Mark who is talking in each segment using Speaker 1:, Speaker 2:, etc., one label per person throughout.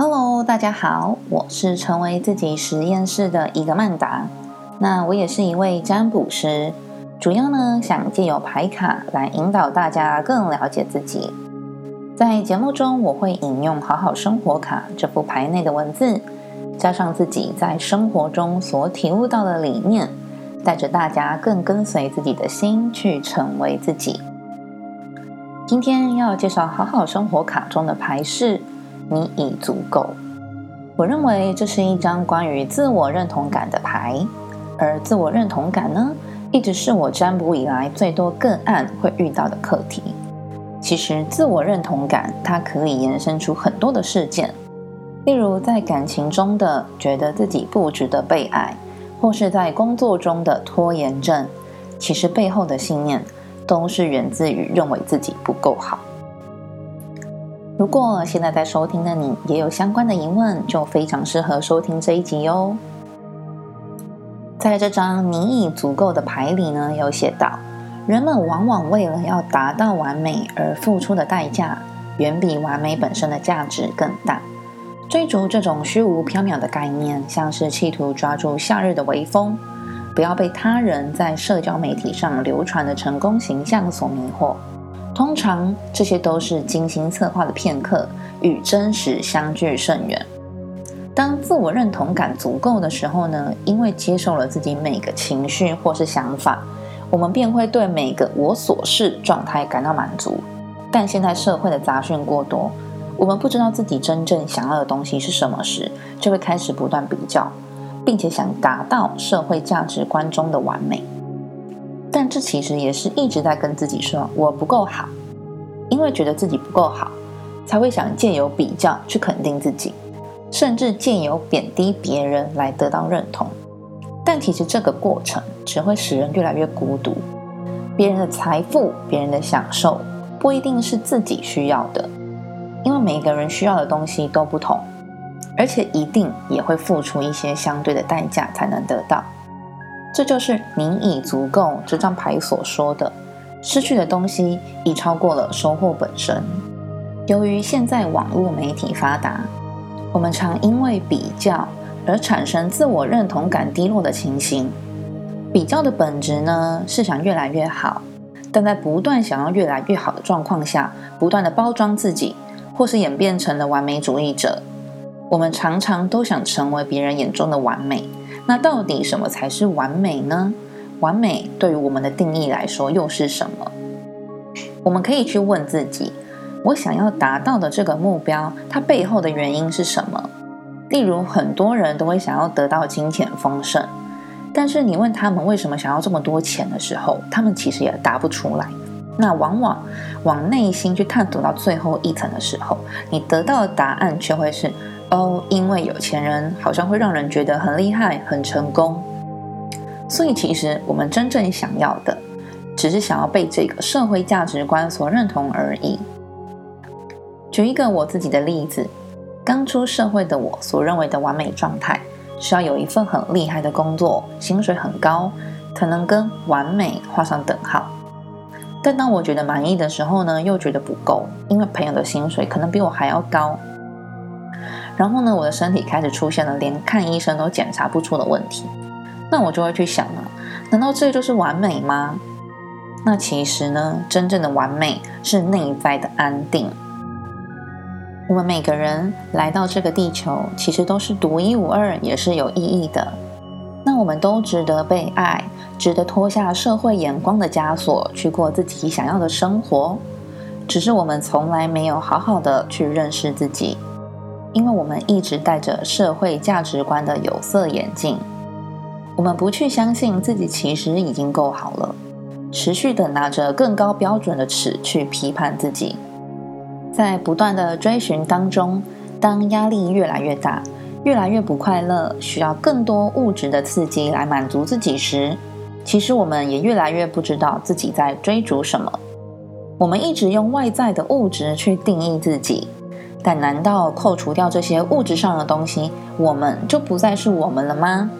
Speaker 1: Hello，大家好，我是成为自己实验室的一个曼达。那我也是一位占卜师，主要呢想借由牌卡来引导大家更了解自己。在节目中，我会引用《好好生活卡》这副牌内的文字，加上自己在生活中所体悟到的理念，带着大家更跟随自己的心去成为自己。今天要介绍《好好生活卡》中的牌是。你已足够。我认为这是一张关于自我认同感的牌，而自我认同感呢，一直是我占卜以来最多个案会遇到的课题。其实，自我认同感它可以延伸出很多的事件，例如在感情中的觉得自己不值得被爱，或是在工作中的拖延症，其实背后的信念都是源自于认为自己不够好。如果现在在收听的你也有相关的疑问，就非常适合收听这一集哟。在这张“你已足够”的牌里呢，有写到，人们往往为了要达到完美而付出的代价，远比完美本身的价值更大。追逐这种虚无缥缈的概念，像是企图抓住夏日的微风，不要被他人在社交媒体上流传的成功形象所迷惑。通常这些都是精心策划的片刻，与真实相距甚远。当自我认同感足够的时候呢？因为接受了自己每个情绪或是想法，我们便会对每个我所是状态感到满足。但现在社会的杂讯过多，我们不知道自己真正想要的东西是什么时，就会开始不断比较，并且想达到社会价值观中的完美。但这其实也是一直在跟自己说我不够好，因为觉得自己不够好，才会想借由比较去肯定自己，甚至借由贬低别人来得到认同。但其实这个过程只会使人越来越孤独。别人的财富、别人的享受，不一定是自己需要的，因为每个人需要的东西都不同，而且一定也会付出一些相对的代价才能得到。这就是“你已足够”这张牌所说的，失去的东西已超过了收获本身。由于现在网络媒体发达，我们常因为比较而产生自我认同感低落的情形。比较的本质呢，是想越来越好，但在不断想要越来越好的状况下，不断的包装自己，或是演变成了完美主义者。我们常常都想成为别人眼中的完美。那到底什么才是完美呢？完美对于我们的定义来说又是什么？我们可以去问自己：我想要达到的这个目标，它背后的原因是什么？例如，很多人都会想要得到金钱丰盛，但是你问他们为什么想要这么多钱的时候，他们其实也答不出来。那往往往内心去探索到最后一层的时候，你得到的答案却会是。哦，因为有钱人好像会让人觉得很厉害、很成功，所以其实我们真正想要的，只是想要被这个社会价值观所认同而已。举一个我自己的例子，刚出社会的我所认为的完美状态，是要有一份很厉害的工作，薪水很高，才能跟完美画上等号。但当我觉得满意的时候呢，又觉得不够，因为朋友的薪水可能比我还要高。然后呢，我的身体开始出现了连看医生都检查不出的问题，那我就会去想了，难道这就是完美吗？那其实呢，真正的完美是内在的安定。我们每个人来到这个地球，其实都是独一无二，也是有意义的。那我们都值得被爱，值得脱下社会眼光的枷锁，去过自己想要的生活。只是我们从来没有好好的去认识自己。因为我们一直戴着社会价值观的有色眼镜，我们不去相信自己其实已经够好了，持续的拿着更高标准的尺去批判自己，在不断的追寻当中，当压力越来越大，越来越不快乐，需要更多物质的刺激来满足自己时，其实我们也越来越不知道自己在追逐什么。我们一直用外在的物质去定义自己。但难道扣除掉这些物质上的东西，我们就不再是我们了吗？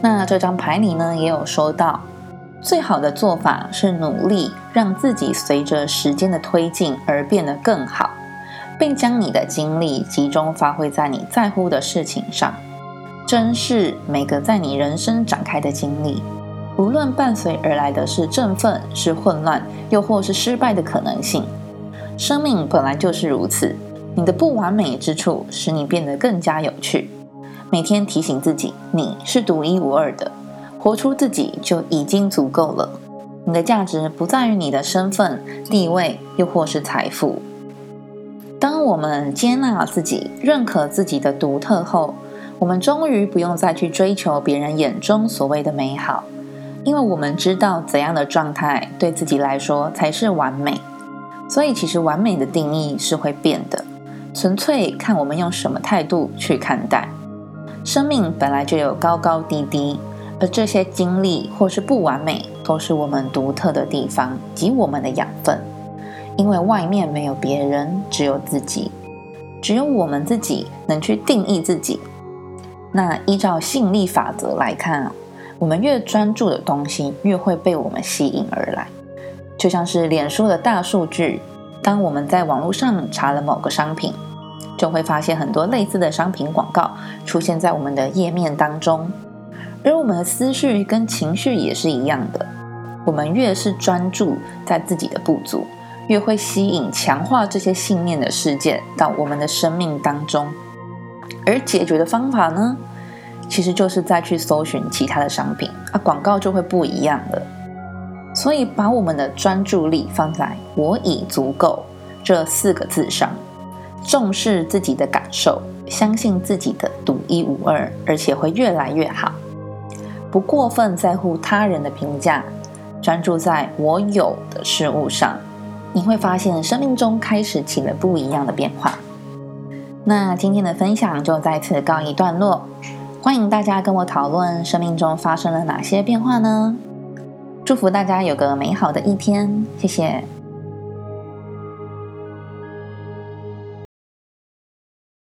Speaker 1: 那这张牌里呢，也有说到，最好的做法是努力让自己随着时间的推进而变得更好，并将你的精力集中发挥在你在乎的事情上，珍视每个在你人生展开的经历，无论伴随而来的是振奋、是混乱，又或是失败的可能性。生命本来就是如此，你的不完美之处使你变得更加有趣。每天提醒自己，你是独一无二的，活出自己就已经足够了。你的价值不在于你的身份、地位，又或是财富。当我们接纳自己、认可自己的独特后，我们终于不用再去追求别人眼中所谓的美好，因为我们知道怎样的状态对自己来说才是完美。所以，其实完美的定义是会变的，纯粹看我们用什么态度去看待。生命本来就有高高低低，而这些经历或是不完美，都是我们独特的地方及我们的养分。因为外面没有别人，只有自己，只有我们自己能去定义自己。那依照吸引力法则来看，我们越专注的东西，越会被我们吸引而来。就像是脸书的大数据，当我们在网络上查了某个商品，就会发现很多类似的商品广告出现在我们的页面当中。而我们的思绪跟情绪也是一样的，我们越是专注在自己的不足。越会吸引强化这些信念的事件到我们的生命当中，而解决的方法呢，其实就是再去搜寻其他的商品啊，广告就会不一样了。所以，把我们的专注力放在“我已足够”这四个字上，重视自己的感受，相信自己的独一无二，而且会越来越好。不过分在乎他人的评价，专注在我有的事物上。你会发现生命中开始起了不一样的变化。那今天的分享就在此告一段落，欢迎大家跟我讨论生命中发生了哪些变化呢？祝福大家有个美好的一天，谢谢。